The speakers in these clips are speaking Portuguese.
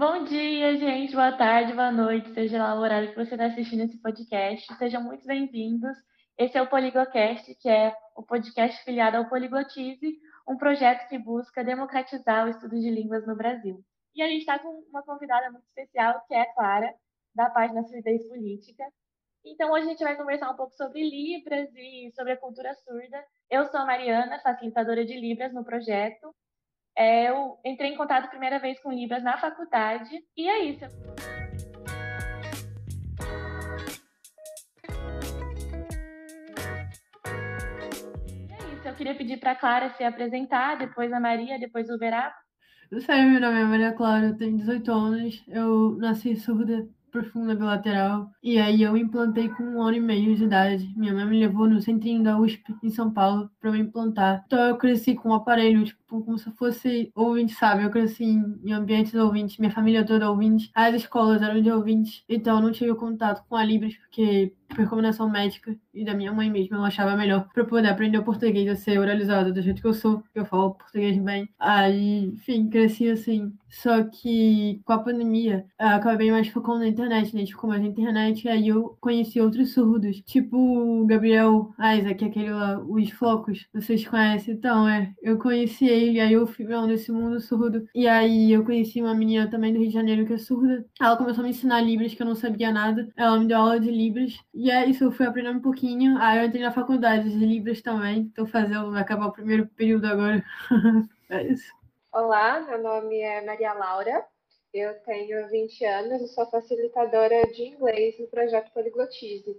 Bom dia, gente. Boa tarde, boa noite, seja lá o horário que você está assistindo esse podcast. Sejam muito bem-vindos. Esse é o Poliglocast, que é o podcast filiado ao Poliglotize, um projeto que busca democratizar o estudo de línguas no Brasil. E a gente está com uma convidada muito especial, que é a Clara, da página Fluidez Política. Então, hoje a gente vai conversar um pouco sobre Libras e sobre a cultura surda. Eu sou a Mariana, facilitadora de Libras no projeto, eu entrei em contato a primeira vez com Libras na faculdade e é isso. É isso. Eu queria pedir para a Clara se apresentar, depois a Maria, depois o Verá. Eu sei, meu nome é Maria Clara, eu tenho 18 anos, eu nasci surda profunda bilateral. E aí eu implantei com um ano e meio de idade. Minha mãe me levou no centrinho da USP, em São Paulo, para eu implantar. Então eu cresci com um aparelho, tipo, como se fosse ouvinte, sabe? Eu cresci em ambientes ouvintes, minha família toda ouvinte. As escolas eram de ouvintes. Então eu não tive contato com a Libras, porque por recomendação médica e da minha mãe mesmo, eu achava melhor para poder aprender o português a ser oralizado do jeito que eu sou, que eu falo português bem. Aí, enfim, cresci assim. Só que com a pandemia, eu acabei mais focando na internet, né? Ficou mais na internet, e aí eu conheci outros surdos, tipo o Gabriel Isaac, aquele lá, os Flocos, vocês conhecem? Então, é, eu conheci ele, aí eu fui vendo esse mundo surdo. E aí eu conheci uma menina também do Rio de Janeiro que é surda. Ela começou a me ensinar Libras, que eu não sabia nada. Ela me deu aula de Libras. E é isso, eu fui aprendendo um pouquinho. Aí eu entrei na faculdade de Libras também. Tô fazendo, vai acabar o primeiro período agora. é isso. Olá, meu nome é Maria Laura. Eu tenho 20 anos e sou facilitadora de inglês no projeto Poliglotize.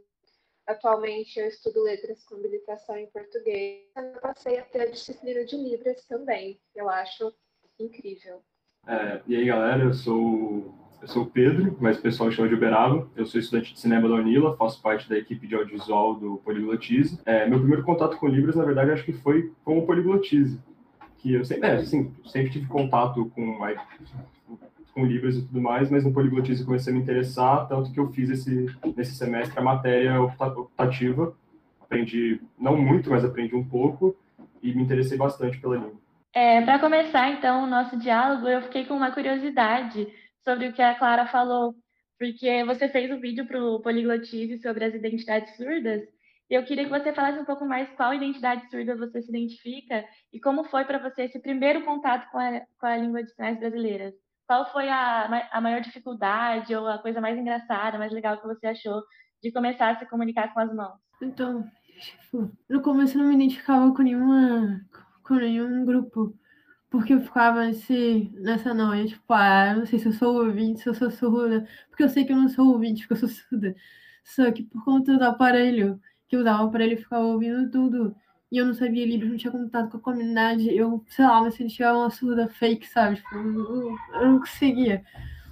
Atualmente eu estudo letras com habilitação em português. Eu passei a ter a disciplina de Libras também. Eu acho incrível. É, e aí, galera, eu sou eu sou o Pedro, mas o pessoal chama de Uberaba. Eu sou estudante de cinema da Unila, faço parte da equipe de audiovisual do Poliglotize. É, meu primeiro contato com Libras, na verdade, acho que foi com o Poliglotize. Que eu sempre, é, assim, sempre tive contato com, com Libras e tudo mais, mas no Poliglotize comecei a me interessar, tanto que eu fiz esse, nesse semestre a matéria optativa. Aprendi, não muito, mas aprendi um pouco e me interessei bastante pela língua. É, Para começar, então, o nosso diálogo, eu fiquei com uma curiosidade sobre o que a Clara falou, porque você fez um vídeo para o Poliglotize sobre as identidades surdas, e eu queria que você falasse um pouco mais qual identidade surda você se identifica e como foi para você esse primeiro contato com a, com a língua de sinais brasileira. Qual foi a, a maior dificuldade ou a coisa mais engraçada, mais legal que você achou de começar a se comunicar com as mãos? Então, tipo, no começo eu não me identificava com nenhuma com nenhum grupo porque eu ficava nesse, nessa noia, tipo, ah, não sei se eu sou ouvinte, se eu sou surda, porque eu sei que eu não sou ouvinte, porque eu sou surda. Só que por conta do aparelho, que eu usava o aparelho, eu ficava ouvindo tudo, e eu não sabia livros, não tinha contato com a comunidade, eu, sei lá, me sentia uma surda fake, sabe? Tipo, eu, não conseguia.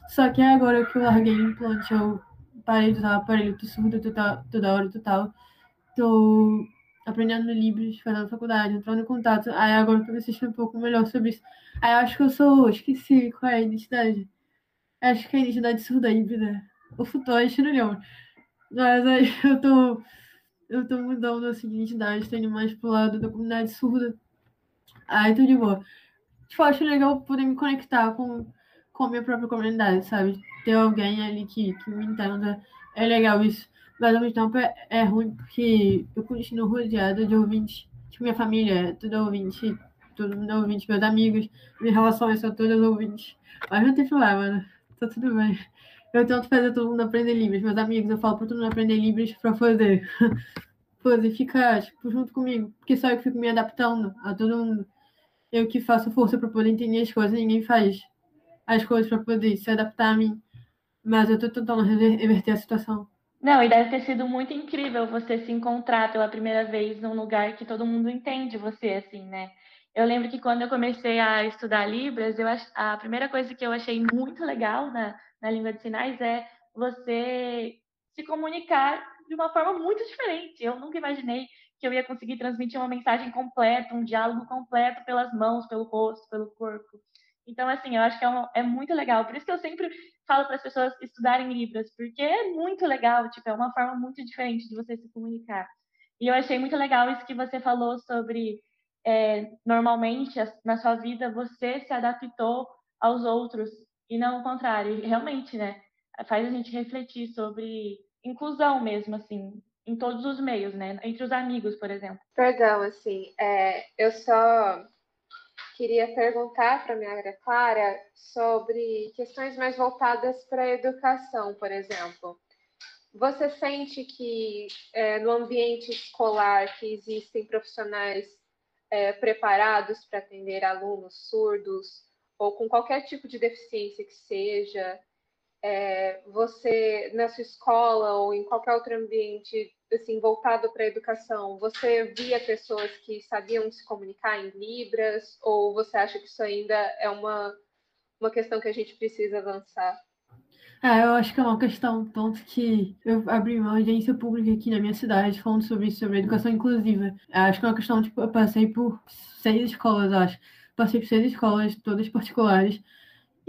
Só que agora que eu larguei o implante, eu parei de usar o aparelho, tô surda toda hora, total. Tô aprendendo livros, fazendo faculdade, entrando em contato. Aí agora me assistindo um pouco melhor sobre isso. Aí eu acho que eu sou. Esqueci qual é a identidade. Acho que é a identidade surda híbrida. O futuro é trilhão. Mas aí eu tô. Eu tô mudando assim de identidade, tendo mais pro lado da comunidade surda. Aí tô de boa. Tipo, acho legal poder me conectar com, com a minha própria comunidade, sabe? Ter alguém ali que, que me entenda. É legal isso. Mas ao mesmo tempo é, é ruim porque eu continuo rodeada de ouvintes. Tipo, minha família é toda ouvinte, todo mundo é ouvinte, meus amigos, minhas relações são todas ouvintes. Mas não tem problema, né? Tá tudo bem. Eu tento fazer todo mundo aprender livros. Meus amigos, eu falo pra todo mundo aprender livros pra poder, poder ficar, tipo, junto comigo. Porque só eu que fico me adaptando a todo mundo. Eu que faço força pra poder entender as coisas, ninguém faz as coisas pra poder se adaptar a mim. Mas eu tô tentando reverter a situação. Não, e deve ter sido muito incrível você se encontrar pela primeira vez num lugar que todo mundo entende você, assim, né? Eu lembro que quando eu comecei a estudar Libras, eu ach... a primeira coisa que eu achei muito legal na, na língua de sinais é você se comunicar de uma forma muito diferente. Eu nunca imaginei que eu ia conseguir transmitir uma mensagem completa, um diálogo completo pelas mãos, pelo rosto, pelo corpo. Então, assim, eu acho que é, é muito legal. Por isso que eu sempre falo para as pessoas estudarem Libras, porque é muito legal, tipo, é uma forma muito diferente de você se comunicar. E eu achei muito legal isso que você falou sobre, é, normalmente, na sua vida, você se adaptou aos outros e não o contrário. Realmente, né? Faz a gente refletir sobre inclusão mesmo, assim, em todos os meios, né? Entre os amigos, por exemplo. Perdão, assim, é, eu só queria perguntar para a minha Clara sobre questões mais voltadas para a educação, por exemplo. Você sente que é, no ambiente escolar que existem profissionais é, preparados para atender alunos surdos ou com qualquer tipo de deficiência que seja, é, você na sua escola ou em qualquer outro ambiente assim voltado para a educação, você via pessoas que sabiam se comunicar em libras ou você acha que isso ainda é uma uma questão que a gente precisa avançar? É, eu acho que é uma questão, tanto que eu abri uma audiência pública aqui na minha cidade falando sobre isso, sobre educação inclusiva. Acho que é uma questão, tipo, eu passei por seis escolas, acho. Passei por seis escolas, todas particulares.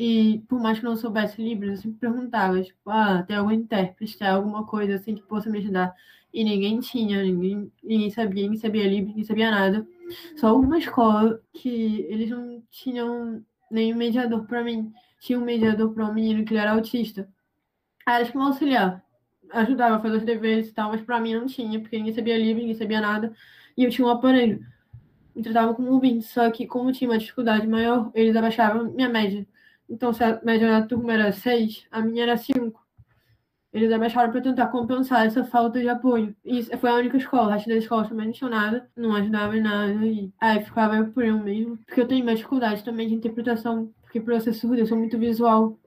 E por mais que não soubesse Libras, eu sempre perguntava, tipo, ah, tem algum intérprete, tem alguma coisa assim que possa me ajudar? E ninguém tinha, ninguém, ninguém sabia, ninguém sabia Libras, ninguém sabia nada. Só uma escola que eles não tinham nenhum mediador para mim tinha um mediador para um menino que ele era autista. Aí era tipo um auxiliar. Ajudava a fazer os deveres e tal, mas para mim não tinha, porque ninguém sabia livre, ninguém sabia nada. E eu tinha um aparelho. Me tratava como ouvinte, só que como tinha uma dificuldade maior, eles abaixavam minha média. Então, se a média da turma era 6, a minha era 5. Eles abaixaram para tentar compensar essa falta de apoio. E foi a única escola. O resto das escolas também não tinha nada, não ajudava em nada. E aí ficava eu por eu mesmo. Porque eu tenho mais dificuldade também de interpretação porque por eu ser surda, eu sou muito visual.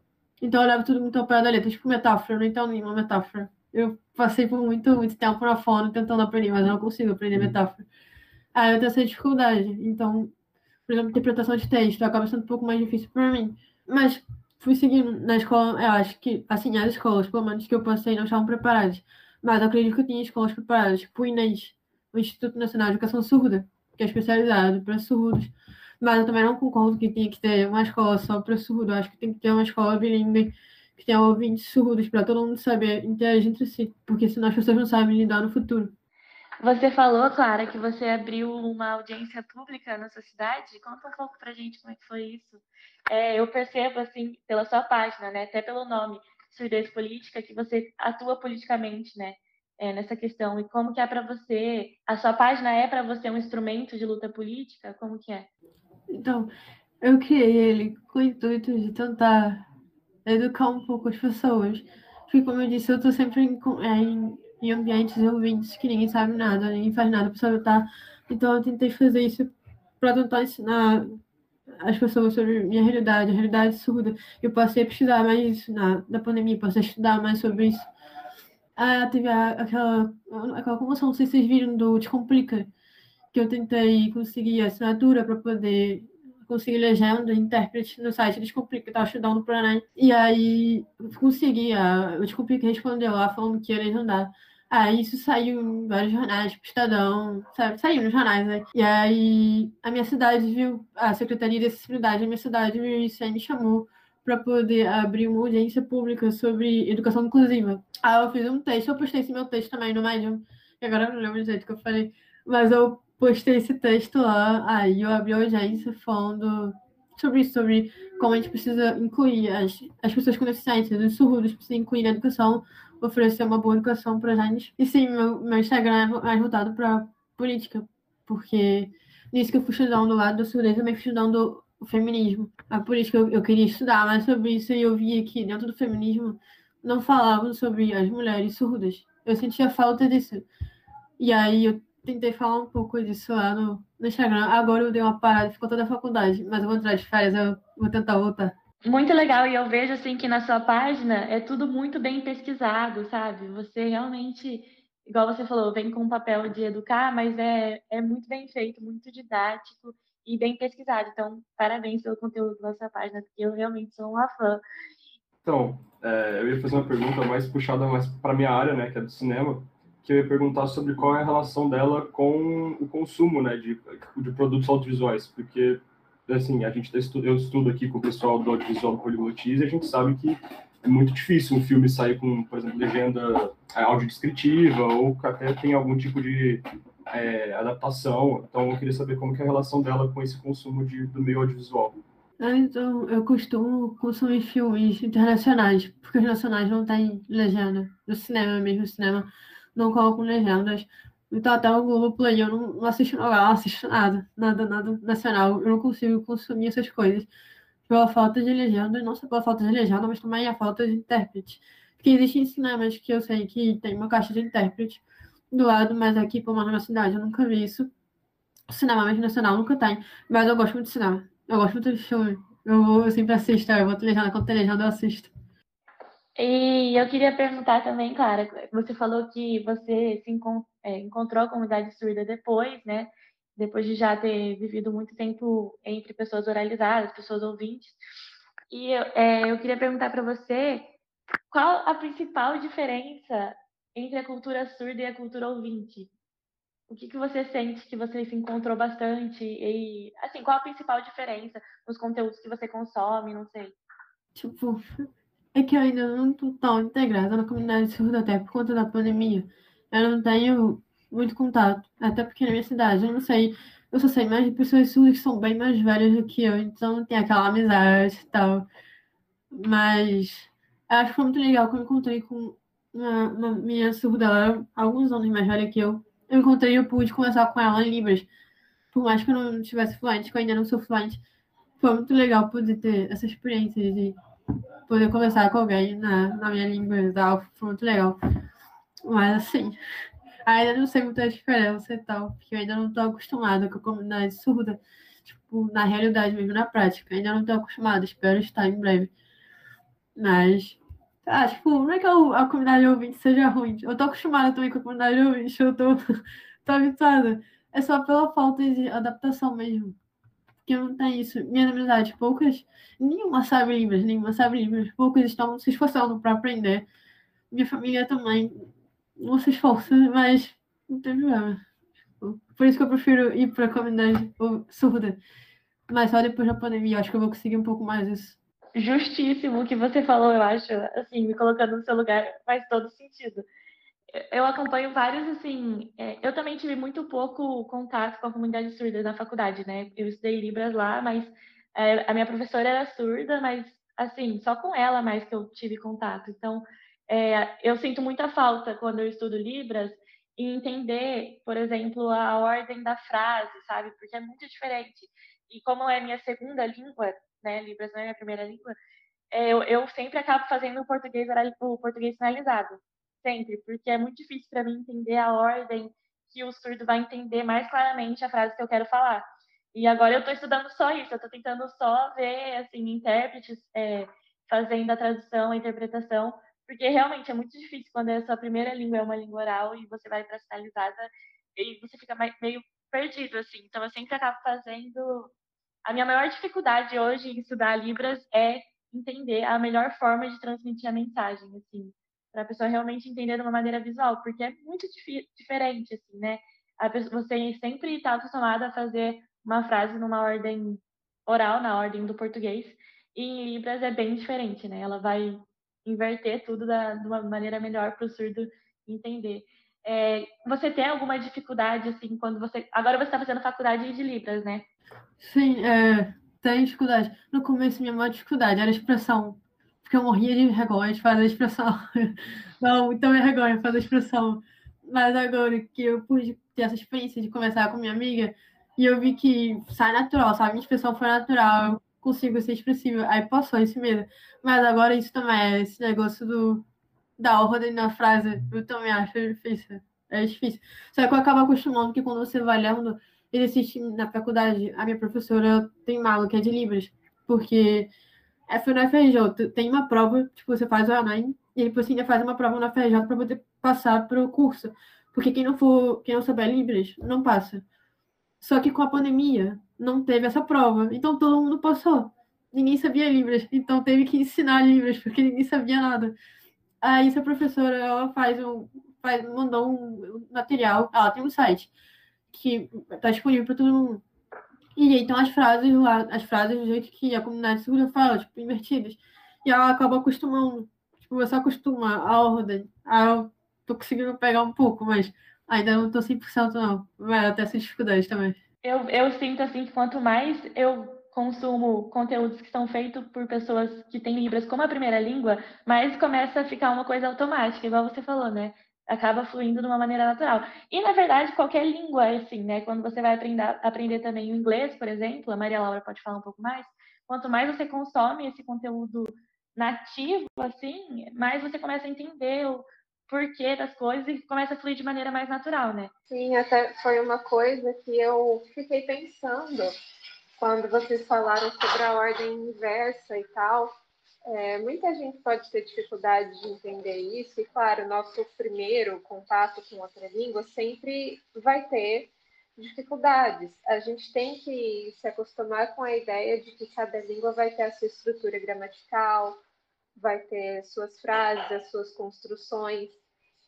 Então eu levo tudo muito ao pé da letra, tipo metáfora, eu não entendo nenhuma metáfora. Eu passei por muito, muito tempo na fono tentando aprender, mas eu não consigo aprender uhum. metáfora. Aí eu tenho essa dificuldade. Então, por exemplo, interpretação de texto acaba sendo um pouco mais difícil para mim. Mas fui seguindo na escola, eu acho que, assim, as escolas, pelo menos que eu passei, não estavam preparadas. Mas eu acredito que eu tinha escolas preparadas, tipo o INES, o Instituto Nacional de Educação Surda, que é especializado para surdos. Mas eu também não concordo que tinha que ter uma escola só para surdo. Eu acho que tem que ter uma escola bilíngue que tenha ouvintes surdos para todo mundo saber interagir entre si, porque senão as pessoas não sabem lidar no futuro. Você falou, Clara, que você abriu uma audiência pública na sua cidade. Conta um pouco para a gente como é que foi isso. É, eu percebo, assim, pela sua página, né, até pelo nome, Surdez Política, que você atua politicamente, né, é, nessa questão. E como que é para você? A sua página é para você um instrumento de luta política? Como que é? Então, eu criei ele com o intuito de tentar educar um pouco as pessoas. Porque, como eu disse, eu estou sempre em, é, em, em ambientes ouvintes que ninguém sabe nada, ninguém faz nada para saber Então, eu tentei fazer isso para tentar ensinar as pessoas sobre minha realidade, a realidade surda. Eu passei a pesquisar mais isso na, na pandemia, passei a estudar mais sobre isso. Ah, teve a, aquela, aquela comoção, não sei se vocês viram, do Descomplica que eu tentei conseguir assinatura para poder conseguir legenda, intérprete no site Descomplica, que estava estudando para Enem. E aí consegui, a, o Descomplica respondeu lá falando que ia legendar. Aí isso saiu em vários jornais, tipo Estadão, sabe? Saiu nos jornais, né? E aí a minha cidade viu, a Secretaria de Acessibilidade da minha cidade me, me chamou para poder abrir uma audiência pública sobre educação inclusiva. Aí eu fiz um texto, eu postei esse meu texto também no Medium, e agora eu não lembro do jeito que eu falei, mas eu postei esse texto lá, aí eu abri a audiência falando sobre isso, sobre como a gente precisa incluir as, as pessoas com deficiência, os surdos precisam incluir na educação, oferecer uma boa educação para gente. E sim, meu, meu Instagram é mais voltado para política, porque nisso que eu fui estudando do lado da surdez, também fui estudando o feminismo. A política eu, eu queria estudar mais sobre isso e eu via que dentro do feminismo não falavam sobre as mulheres surdas. Eu sentia falta disso. E aí eu tentei falar um pouco disso lá no, no Instagram. Agora eu dei uma parada, ficou toda a faculdade, mas eu vou entrar de férias, eu vou tentar voltar. Muito legal, e eu vejo assim que na sua página é tudo muito bem pesquisado, sabe? Você realmente, igual você falou, vem com o papel de educar, mas é, é muito bem feito, muito didático e bem pesquisado. Então, parabéns pelo conteúdo da sua página, porque eu realmente sou uma fã. Então, é, eu ia fazer uma pergunta mais puxada mais para minha área, né, que é do cinema que eu ia perguntar sobre qual é a relação dela com o consumo, né, de, de produtos audiovisuais, porque, assim, a gente tá eu estudo aqui com o pessoal do audiovisual Poliglotiz e a gente sabe que é muito difícil um filme sair com, por exemplo, legenda é, audiodescritiva ou até tem algum tipo de é, adaptação. Então, eu queria saber como que é a relação dela com esse consumo de, do meio audiovisual. Então, eu costumo consumir filmes internacionais, porque os nacionais não têm legenda. No cinema mesmo, o cinema não colocam legendas. Então, até o Globoplay eu não, não assisto não assisto nada, nada, nada nacional. Eu não consigo consumir essas coisas pela falta de legenda, não só pela falta de legenda, mas também a falta de intérprete. Porque existem cinemas que eu sei que tem uma caixa de intérprete do lado, mas aqui, como na minha cidade, eu nunca vi isso. Cinema mesmo nacional nunca tem, mas eu gosto muito de cinema. Eu gosto muito de filme. Eu, vou, eu sempre assisto, eu vou ter legenda, quando tem legenda eu assisto. E eu queria perguntar também, Clara, você falou que você se encont é, encontrou a comunidade surda depois, né? Depois de já ter vivido muito tempo entre pessoas oralizadas, pessoas ouvintes. E é, eu queria perguntar para você qual a principal diferença entre a cultura surda e a cultura ouvinte? O que, que você sente que você se encontrou bastante? E, assim, qual a principal diferença nos conteúdos que você consome? Não sei. Tipo, é que eu ainda não estou tão integrada na comunidade surda até por conta da pandemia. Eu não tenho muito contato, até porque na minha cidade, eu não sei, eu só sei mais de pessoas surdas que são bem mais velhas do que eu, então tem aquela amizade e tal. Mas acho que foi muito legal que eu encontrei com uma, uma minha surda, ela alguns anos mais velha que eu. Eu encontrei e eu pude conversar com ela em Libras. Por mais que eu não tivesse fluente, que eu ainda não sou fluente, foi muito legal poder ter essa experiência de poder conversar com alguém na, na minha língua e tal. Foi muito legal. Mas assim, ainda não sei muita diferença e tal, porque eu ainda não estou acostumada com a comunidade surda, tipo, na realidade mesmo, na prática. Ainda não estou acostumada, espero estar em breve. Mas, ah, tipo, não é que a comunidade ouvinte seja ruim. Eu tô acostumada também com a comunidade ouvinte, eu tô, tô habituada. É só pela falta de adaptação mesmo. Porque não tem isso. Minhas amizades, poucas, nenhuma sabe Libras, nenhuma sabe Libras. Poucas estão se esforçando para aprender. Minha família também não se esforça, mas não tem problema. Por isso que eu prefiro ir para a comunidade surda. Mas só depois da pandemia, acho que eu vou conseguir um pouco mais isso. Justíssimo o que você falou, eu acho, assim, me colocando no seu lugar faz todo sentido. Eu acompanho vários, assim, é, eu também tive muito pouco contato com a comunidade surda na faculdade, né? Eu estudei Libras lá, mas é, a minha professora era surda, mas, assim, só com ela mais que eu tive contato. Então, é, eu sinto muita falta quando eu estudo Libras em entender, por exemplo, a ordem da frase, sabe? Porque é muito diferente. E como é minha segunda língua, né? Libras não é minha primeira língua. É, eu, eu sempre acabo fazendo o português, o português finalizado. Sempre. Porque é muito difícil para mim entender a ordem que o surdo vai entender mais claramente a frase que eu quero falar. E agora eu estou estudando só isso. Eu estou tentando só ver, assim, intérpretes é, fazendo a tradução, a interpretação porque realmente é muito difícil quando a sua primeira língua é uma língua oral e você vai para sinalizada e você fica meio perdido, assim. Então, eu sempre acabo fazendo. A minha maior dificuldade hoje em estudar Libras é entender a melhor forma de transmitir a mensagem, assim, para a pessoa realmente entender de uma maneira visual, porque é muito dif diferente, assim, né? Pessoa, você sempre está acostumado a fazer uma frase numa ordem oral, na ordem do português, e em Libras é bem diferente, né? Ela vai inverter tudo da, de uma maneira melhor para o surdo entender. É, você tem alguma dificuldade, assim, quando você. Agora você está fazendo faculdade de Libras, né? Sim, é, tem dificuldade. No começo, minha maior dificuldade era a expressão. Porque eu morria de vergonha de fazer a expressão. Não, muita vergonha fazer a expressão. Mas agora que eu pude ter essa experiência de conversar com minha amiga, e eu vi que sai natural, sabe? Minha expressão foi natural consigo ser expressiva. Aí passou esse medo. Mas agora isso também é esse negócio do da ordem na frase. Eu também acho difícil. É difícil. Só que eu acabo acostumando que quando você vai lendo, existe na faculdade, a minha professora tem malo que é de Libras. Porque é, foi na FRJ, tem uma prova, tipo, você faz o Enem, e depois você ainda faz uma prova na FRJ para poder passar para o curso. Porque quem não for, quem não souber Libras, não passa. Só que com a pandemia, não teve essa prova. Então todo mundo passou. Ninguém sabia Libras. Então teve que ensinar Libras, porque ninguém sabia nada. Aí essa professora, ela faz um. Faz, mandou um material. Ela tem um site que está disponível para todo mundo. E então as frases lá, as frases do jeito que a comunidade segura fala, tipo, invertidas. E ela acaba acostumando. Tipo, você acostuma a ordem. Aí eu tô conseguindo pegar um pouco, mas ainda não tô 100% não. Vai até essa dificuldade também eu, eu sinto assim que quanto mais eu consumo conteúdos que são feitos por pessoas que têm Libras como a primeira língua, mais começa a ficar uma coisa automática, igual você falou, né? Acaba fluindo de uma maneira natural. E, na verdade, qualquer língua é assim, né? Quando você vai aprender, aprender também o inglês, por exemplo, a Maria Laura pode falar um pouco mais, quanto mais você consome esse conteúdo nativo, assim, mais você começa a entender o porquê das coisas e começa a fluir de maneira mais natural, né? Sim, até foi uma coisa que eu fiquei pensando quando vocês falaram sobre a ordem inversa e tal. É, muita gente pode ter dificuldade de entender isso, e claro, nosso primeiro contato com outra língua sempre vai ter dificuldades. A gente tem que se acostumar com a ideia de que cada língua vai ter a sua estrutura gramatical, vai ter suas frases, as suas construções.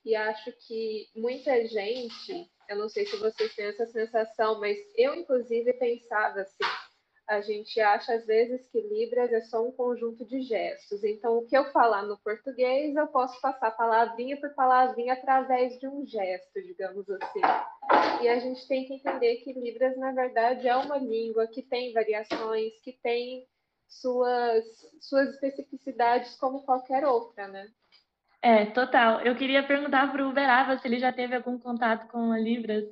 E acho que muita gente, eu não sei se vocês têm essa sensação, mas eu, inclusive, pensava assim: a gente acha às vezes que Libras é só um conjunto de gestos. Então, o que eu falar no português, eu posso passar palavrinha por palavrinha através de um gesto, digamos assim. E a gente tem que entender que Libras, na verdade, é uma língua que tem variações, que tem suas, suas especificidades como qualquer outra, né? É, total. Eu queria perguntar para o Uberaba se ele já teve algum contato com a Libras.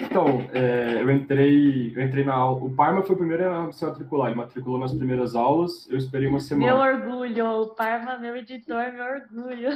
Então, é, eu entrei, eu entrei na aula. O Parma foi o primeiro a se matricular. Ele matriculou nas primeiras aulas. Eu esperei uma semana. Meu orgulho, o Parma, meu editor, meu orgulho.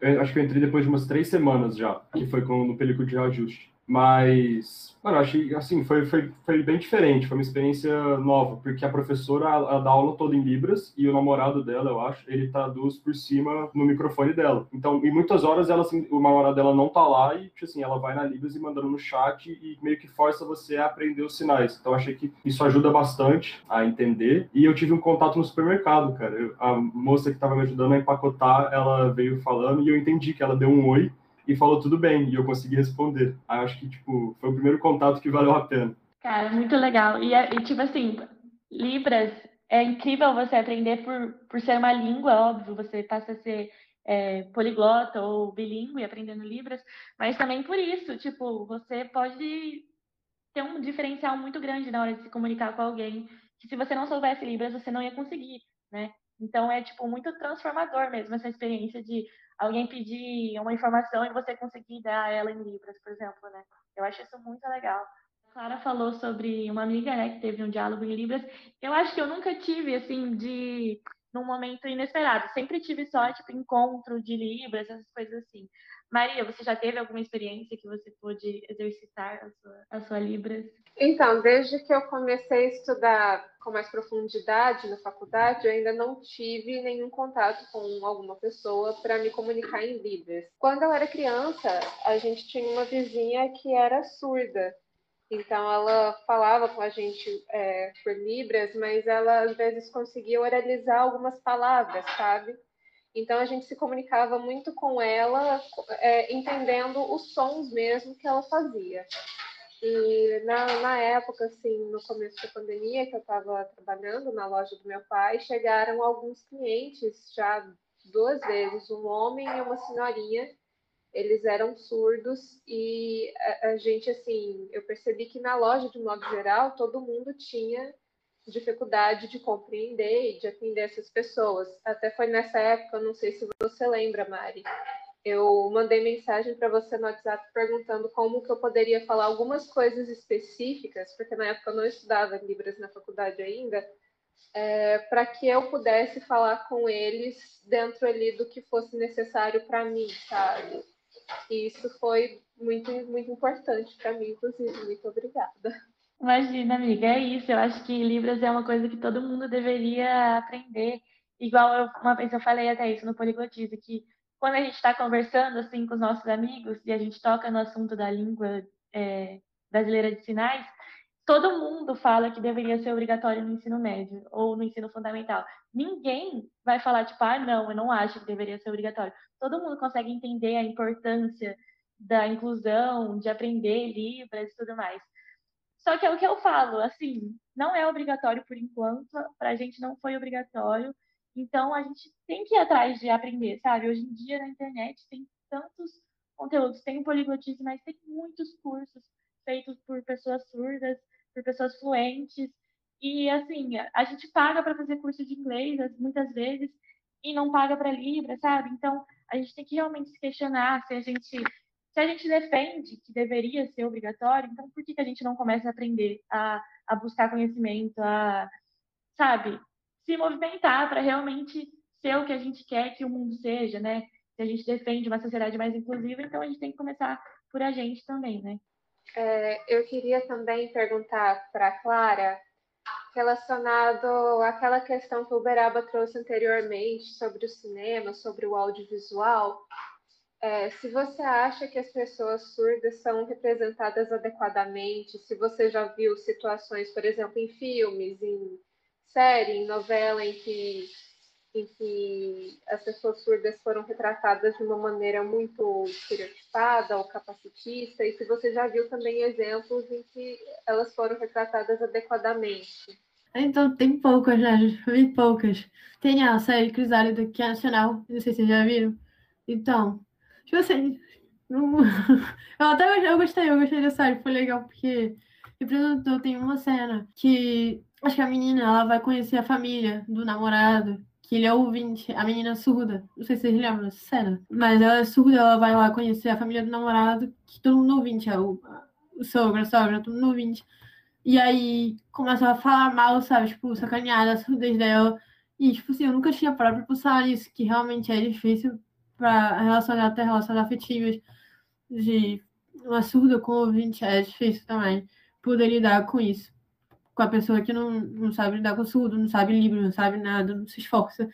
Eu acho que eu entrei depois de umas três semanas já, que foi com, no película de reajuste. Mas, mano, achei, assim, foi, foi, foi bem diferente, foi uma experiência nova, porque a professora ela dá aula toda em Libras e o namorado dela, eu acho, ele traduz por cima no microfone dela. Então, em muitas horas, ela, assim, o namorado dela não tá lá e, tipo assim, ela vai na Libras e mandando no chat e meio que força você a aprender os sinais. Então, achei que isso ajuda bastante a entender. E eu tive um contato no supermercado, cara. Eu, a moça que tava me ajudando a empacotar, ela veio falando e eu entendi que ela deu um oi e falou tudo bem, e eu consegui responder. Aí acho que, tipo, foi o primeiro contato que valeu a pena. Cara, muito legal. E, e tipo assim, Libras, é incrível você aprender por, por ser uma língua, óbvio, você passa a ser é, poliglota ou bilíngue aprendendo Libras, mas também por isso, tipo, você pode ter um diferencial muito grande na hora de se comunicar com alguém, que se você não soubesse Libras, você não ia conseguir, né? Então é, tipo, muito transformador mesmo essa experiência de alguém pedir uma informação e você conseguir dar ela em libras, por exemplo, né? Eu acho isso muito legal. A Clara falou sobre uma amiga, né, que teve um diálogo em libras. Eu acho que eu nunca tive, assim, de num momento inesperado. Sempre tive só, tipo, encontro de libras, essas coisas assim. Maria, você já teve alguma experiência que você pôde exercitar a sua, a sua Libras? Então, desde que eu comecei a estudar com mais profundidade na faculdade, eu ainda não tive nenhum contato com alguma pessoa para me comunicar em Libras. Quando eu era criança, a gente tinha uma vizinha que era surda. Então, ela falava com a gente é, por Libras, mas ela às vezes conseguia oralizar algumas palavras, sabe? Então a gente se comunicava muito com ela, é, entendendo os sons mesmo que ela fazia. E na, na época, assim, no começo da pandemia, que eu estava trabalhando na loja do meu pai, chegaram alguns clientes, já duas vezes, um homem e uma senhorinha. Eles eram surdos e a, a gente, assim, eu percebi que na loja, de modo geral, todo mundo tinha dificuldade de compreender e de atender essas pessoas. Até foi nessa época, não sei se você lembra, Mari, eu mandei mensagem para você no WhatsApp perguntando como que eu poderia falar algumas coisas específicas, porque na época eu não estudava Libras na faculdade ainda, é, para que eu pudesse falar com eles dentro ali do que fosse necessário para mim, sabe? E isso foi muito, muito importante para mim, inclusive. Muito obrigada. Imagina, amiga, é isso. Eu acho que Libras é uma coisa que todo mundo deveria aprender. Igual eu, uma vez eu falei até isso no Poliglotize, que quando a gente está conversando assim com os nossos amigos e a gente toca no assunto da língua é, brasileira de sinais, todo mundo fala que deveria ser obrigatório no ensino médio ou no ensino fundamental. Ninguém vai falar, tipo, ah, não, eu não acho que deveria ser obrigatório. Todo mundo consegue entender a importância da inclusão, de aprender Libras e tudo mais. Só que é o que eu falo, assim, não é obrigatório por enquanto, para a gente não foi obrigatório, então a gente tem que ir atrás de aprender, sabe? Hoje em dia na internet tem tantos conteúdos, tem o poliglotismo, mas tem muitos cursos feitos por pessoas surdas, por pessoas fluentes, E assim, a gente paga para fazer curso de inglês muitas vezes e não paga para Libra, sabe? Então, a gente tem que realmente se questionar se a gente se a gente defende que deveria ser obrigatório, então por que, que a gente não começa a aprender a, a buscar conhecimento, a, sabe, se movimentar para realmente ser o que a gente quer que o mundo seja, né? Se a gente defende uma sociedade mais inclusiva, então a gente tem que começar por a gente também, né? É, eu queria também perguntar para a Clara relacionado àquela questão que o Beraba trouxe anteriormente sobre o cinema, sobre o audiovisual. É, se você acha que as pessoas surdas são representadas adequadamente, se você já viu situações, por exemplo, em filmes, em série, em novela, em que em que as pessoas surdas foram retratadas de uma maneira muito estereotipada ou capacitista, e se você já viu também exemplos em que elas foram retratadas adequadamente. Então, tem poucas, né? Vi poucas. Tem a série Crisálida, que é nacional, não sei se vocês já viram. Então, tipo assim, não... eu até eu gostei, eu gostei da série, foi legal, porque representou, tem uma cena que acho que a menina ela vai conhecer a família do namorado que ele é ouvinte, a menina é surda. Não sei se vocês lembram dessa cena. Mas ela é surda, ela vai lá conhecer a família do namorado, que todo mundo ouvinte, é o, o sogro, a sogra, todo mundo ouvinte. E aí começa a falar mal, sabe? Tipo, sacanear a surdez dela. E, tipo assim, eu nunca tinha parado pra pensar nisso, que realmente é difícil pra relacionar até relações afetivas de uma surda com ouvinte, é difícil também poder lidar com isso com a pessoa que não, não sabe lidar com surdo, não sabe livro, não sabe nada, não se esforça.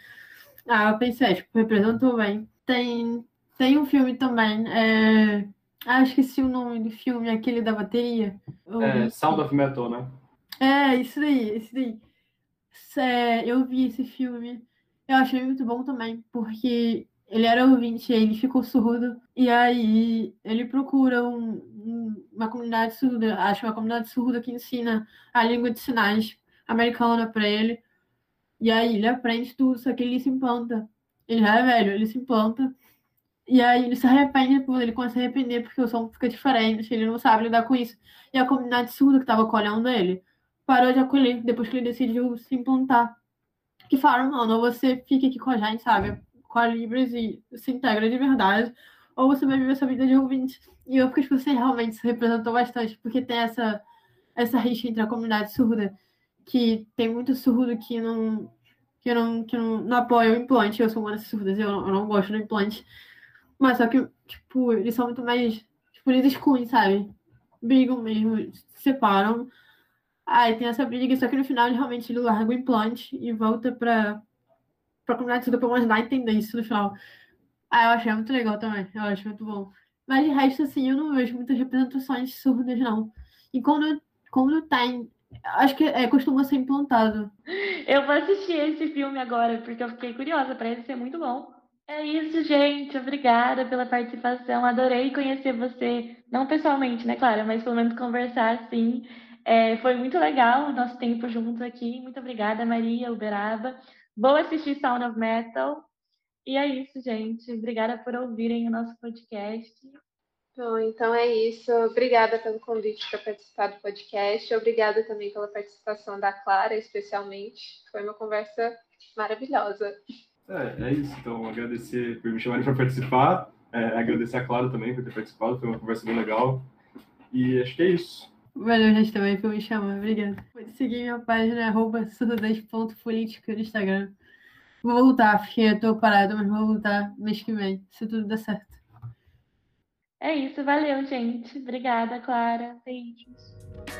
Ah, eu pensei, tipo, representou bem. Tem, tem um filme também, é... ah, esqueci o nome do filme, aquele da bateria. É, Sound of Metal, né? É, isso daí, isso daí. É, eu vi esse filme, eu achei muito bom também, porque ele era ouvinte, ele ficou surdo, e aí ele procura um, um, uma comunidade surda, acho uma comunidade surda que ensina a língua de sinais americana para ele, e aí ele aprende tudo, só que ele se implanta. Ele já é velho, ele se implanta, e aí ele se arrepende, ele começa a arrepender porque o som fica diferente, ele não sabe lidar com isso. E a comunidade surda que estava acolhendo ele parou de acolher depois que ele decidiu se implantar. Que falaram, não, não, você fica aqui com a gente, sabe? Libras e se integra de verdade, ou você vai viver sua vida de ouvinte. E eu fico, tipo, você realmente se representou bastante, porque tem essa, essa rixa entre a comunidade surda, que tem muito surdo que não, que não, que não, não apoia o implante. Eu sou uma dessas surdas, eu, eu não gosto do implante. Mas só que, tipo, eles são muito mais. Tipo, eles excluem, sabe? Brigam mesmo, se separam. Aí tem essa briga, só que no final ele realmente larga o implante e volta pra, pra comunidade toda pra me ajudar a isso no final. Ah, eu achei muito legal também. Eu acho muito bom. Mas de resto, assim, eu não vejo muitas representações surdas, não. E quando, quando tem, acho que é, costuma ser implantado. Eu vou assistir esse filme agora, porque eu fiquei curiosa, parece ser muito bom. É isso, gente. Obrigada pela participação. Adorei conhecer você, não pessoalmente, né, Clara, mas pelo menos conversar, sim. É, foi muito legal o nosso tempo juntos aqui. Muito obrigada, Maria Uberaba. Vou assistir Sound of Metal. E é isso, gente. Obrigada por ouvirem o nosso podcast. Bom, então é isso. Obrigada pelo convite para participar do podcast. Obrigada também pela participação da Clara, especialmente. Foi uma conversa maravilhosa. É, é isso. Então, agradecer por me chamarem para participar. É, agradecer a Clara também por ter participado. Foi uma conversa bem legal. E acho que é isso. Valeu, gente, também por me chamar. Obrigada. Pode seguir minha página, arroba no Instagram. Vou voltar, porque eu tô parada, mas vou voltar mês que vem, se tudo der certo. É isso, valeu, gente. Obrigada, Clara. Beijos.